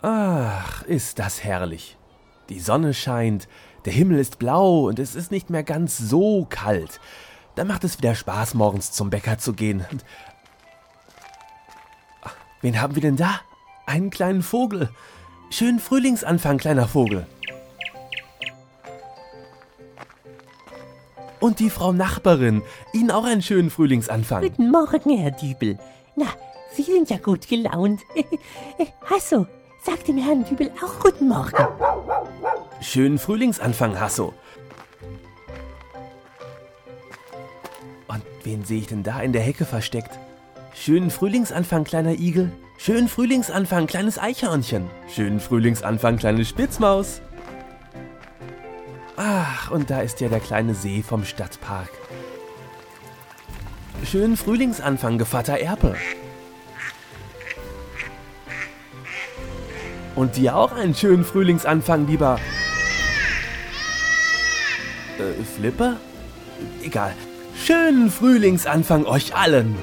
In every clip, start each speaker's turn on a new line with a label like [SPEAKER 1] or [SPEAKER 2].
[SPEAKER 1] Ach, ist das herrlich. Die Sonne scheint, der Himmel ist blau und es ist nicht mehr ganz so kalt. Da macht es wieder Spaß, morgens zum Bäcker zu gehen. Wen haben wir denn da? Einen kleinen Vogel. Schönen Frühlingsanfang, kleiner Vogel. Und die Frau Nachbarin. Ihnen auch einen schönen Frühlingsanfang.
[SPEAKER 2] Guten Morgen, Herr Dübel. Na, Sie sind ja gut gelaunt. Hasso, sag dem Herrn Dübel auch guten Morgen.
[SPEAKER 1] Schönen Frühlingsanfang, Hasso. Und wen sehe ich denn da in der Hecke versteckt? Schönen Frühlingsanfang, kleiner Igel. Schönen Frühlingsanfang, kleines Eichhörnchen. Schönen Frühlingsanfang, kleine Spitzmaus. Ach, und da ist ja der kleine See vom Stadtpark. Schönen Frühlingsanfang, Gevatter Erpel. Und dir auch einen schönen Frühlingsanfang, lieber. Äh, Flipper? Egal. Schönen Frühlingsanfang euch allen.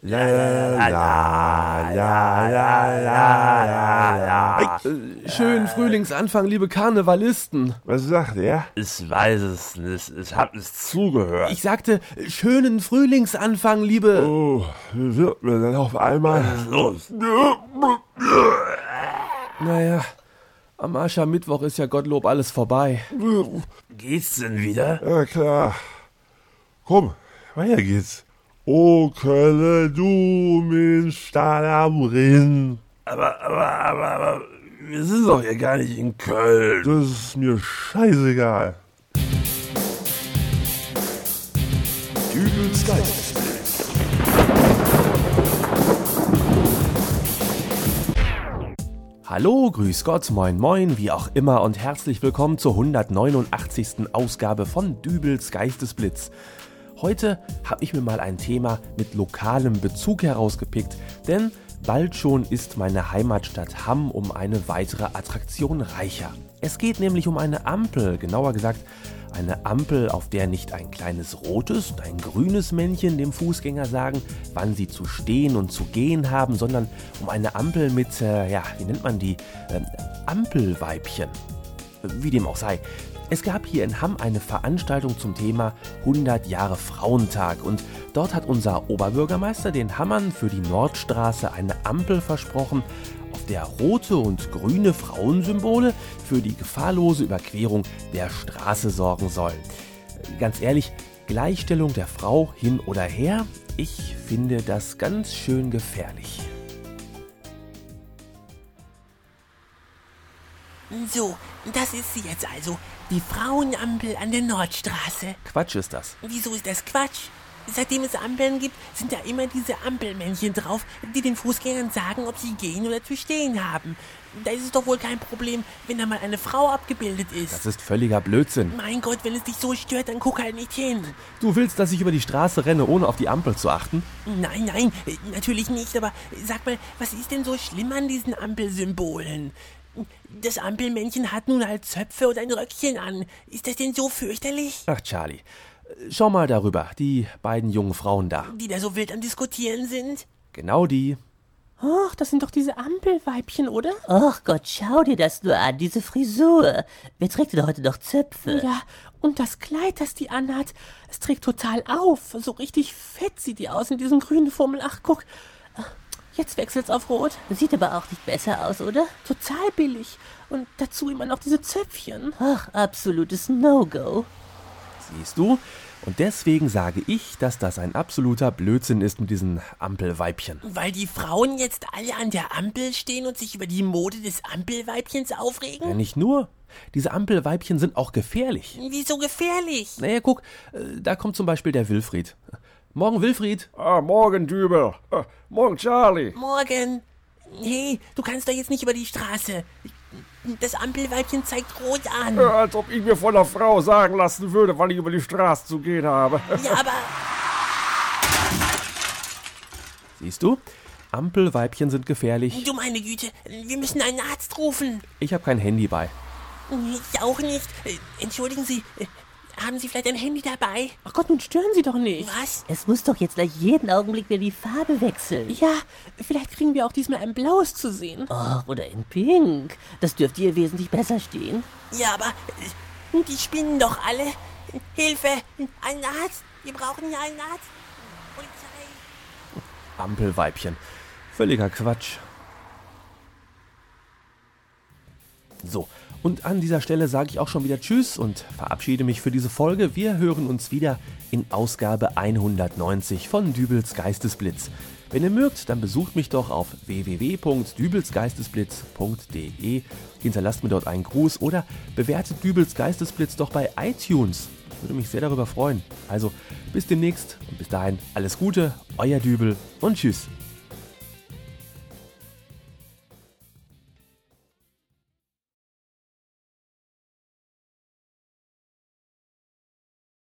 [SPEAKER 3] La la la la la la la.
[SPEAKER 1] Schönen Frühlingsanfang, liebe Karnevalisten.
[SPEAKER 3] Was sagt er?
[SPEAKER 4] Ich weiß es nicht. Ich hab nicht zugehört.
[SPEAKER 1] Ich sagte, schönen Frühlingsanfang, liebe.
[SPEAKER 3] Oh, wie wird mir denn auf einmal?
[SPEAKER 4] Los.
[SPEAKER 1] Naja, am Aschermittwoch ist ja Gottlob alles vorbei.
[SPEAKER 4] Geht's denn wieder?
[SPEAKER 3] Ja klar. Komm, weiter geht's. O Kölle, du mit Stahl am Rinn.
[SPEAKER 4] Aber, aber, aber, aber, wir sind doch hier gar nicht in Köln.
[SPEAKER 3] Das ist mir scheißegal.
[SPEAKER 5] Dübels Geistesblitz.
[SPEAKER 1] Hallo, grüß Gott, moin moin, wie auch immer und herzlich willkommen zur 189. Ausgabe von Dübels Geistesblitz. Heute habe ich mir mal ein Thema mit lokalem Bezug herausgepickt, denn bald schon ist meine Heimatstadt Hamm um eine weitere Attraktion reicher. Es geht nämlich um eine Ampel, genauer gesagt eine Ampel, auf der nicht ein kleines rotes und ein grünes Männchen dem Fußgänger sagen, wann sie zu stehen und zu gehen haben, sondern um eine Ampel mit, äh, ja, wie nennt man die, äh, Ampelweibchen. Wie dem auch sei. Es gab hier in Hamm eine Veranstaltung zum Thema 100 Jahre Frauentag und dort hat unser Oberbürgermeister den Hammern für die Nordstraße eine Ampel versprochen, der rote und grüne Frauensymbole für die gefahrlose Überquerung der Straße sorgen sollen. Ganz ehrlich, Gleichstellung der Frau hin oder her, ich finde das ganz schön gefährlich.
[SPEAKER 2] So, das ist sie jetzt also. Die Frauenampel an der Nordstraße.
[SPEAKER 1] Quatsch ist das.
[SPEAKER 2] Wieso ist das Quatsch? Seitdem es Ampeln gibt, sind da immer diese Ampelmännchen drauf, die den Fußgängern sagen, ob sie gehen oder zu stehen haben. Da ist es doch wohl kein Problem, wenn da mal eine Frau abgebildet ist.
[SPEAKER 1] Das ist völliger Blödsinn.
[SPEAKER 2] mein Gott, wenn es dich so stört, dann guck halt nicht hin.
[SPEAKER 1] Du willst, dass ich über die Straße renne, ohne auf die Ampel zu achten?
[SPEAKER 2] Nein, nein, natürlich nicht, aber sag mal, was ist denn so schlimm an diesen Ampelsymbolen? Das Ampelmännchen hat nun halt Zöpfe und ein Röckchen an. Ist das denn so fürchterlich?
[SPEAKER 1] Ach, Charlie. Schau mal darüber, die beiden jungen Frauen da.
[SPEAKER 2] Die da so wild am Diskutieren sind?
[SPEAKER 1] Genau die.
[SPEAKER 2] Ach, das sind doch diese Ampelweibchen, oder?
[SPEAKER 6] Ach Gott, schau dir das nur an, diese Frisur. Wer trägt denn heute noch Zöpfe?
[SPEAKER 2] Ja, und das Kleid, das die anhat, es trägt total auf. So richtig fett sieht die aus in diesem grünen Fummel. Ach, guck, jetzt wechselt's auf Rot.
[SPEAKER 6] Sieht aber auch nicht besser aus, oder?
[SPEAKER 2] Total billig. Und dazu immer noch diese Zöpfchen.
[SPEAKER 6] Ach, absolutes No-Go.
[SPEAKER 1] Siehst du? Und deswegen sage ich, dass das ein absoluter Blödsinn ist mit diesen Ampelweibchen.
[SPEAKER 2] Weil die Frauen jetzt alle an der Ampel stehen und sich über die Mode des Ampelweibchens aufregen?
[SPEAKER 1] Ja, nicht nur. Diese Ampelweibchen sind auch gefährlich.
[SPEAKER 2] Wieso gefährlich?
[SPEAKER 1] Naja, guck, äh, da kommt zum Beispiel der Wilfried. Morgen, Wilfried.
[SPEAKER 3] Ah, morgen, Dübel. Ah, morgen, Charlie.
[SPEAKER 2] Morgen. Hey, du kannst doch jetzt nicht über die Straße. Das Ampelweibchen zeigt rot an.
[SPEAKER 3] Ja, als ob ich mir von einer Frau sagen lassen würde, wann ich über die Straße zu gehen habe.
[SPEAKER 2] Ja, aber
[SPEAKER 1] Siehst du? Ampelweibchen sind gefährlich.
[SPEAKER 2] du meine Güte, wir müssen einen Arzt rufen.
[SPEAKER 1] Ich habe kein Handy bei.
[SPEAKER 2] Ich auch nicht. Äh, Entschuldigen Sie, äh, haben Sie vielleicht ein Handy dabei?
[SPEAKER 5] Ach Gott, nun stören Sie doch nicht.
[SPEAKER 2] Was?
[SPEAKER 6] Es muss doch jetzt gleich jeden Augenblick wieder die Farbe wechseln.
[SPEAKER 5] Ja, vielleicht kriegen wir auch diesmal ein blaues zu sehen.
[SPEAKER 6] Oh, oder in Pink. Das dürfte ihr wesentlich besser stehen.
[SPEAKER 2] Ja, aber äh, die spinnen doch alle. Hilfe! Ein Arzt! Wir brauchen hier einen Arzt! Polizei!
[SPEAKER 1] Ampelweibchen. Völliger Quatsch. So, und an dieser Stelle sage ich auch schon wieder Tschüss und verabschiede mich für diese Folge. Wir hören uns wieder in Ausgabe 190 von Dübels Geistesblitz. Wenn ihr mögt, dann besucht mich doch auf www.dübelsgeistesblitz.de, hinterlasst mir dort einen Gruß oder bewertet Dübels Geistesblitz doch bei iTunes. Würde mich sehr darüber freuen. Also bis demnächst und bis dahin alles Gute, euer Dübel und tschüss.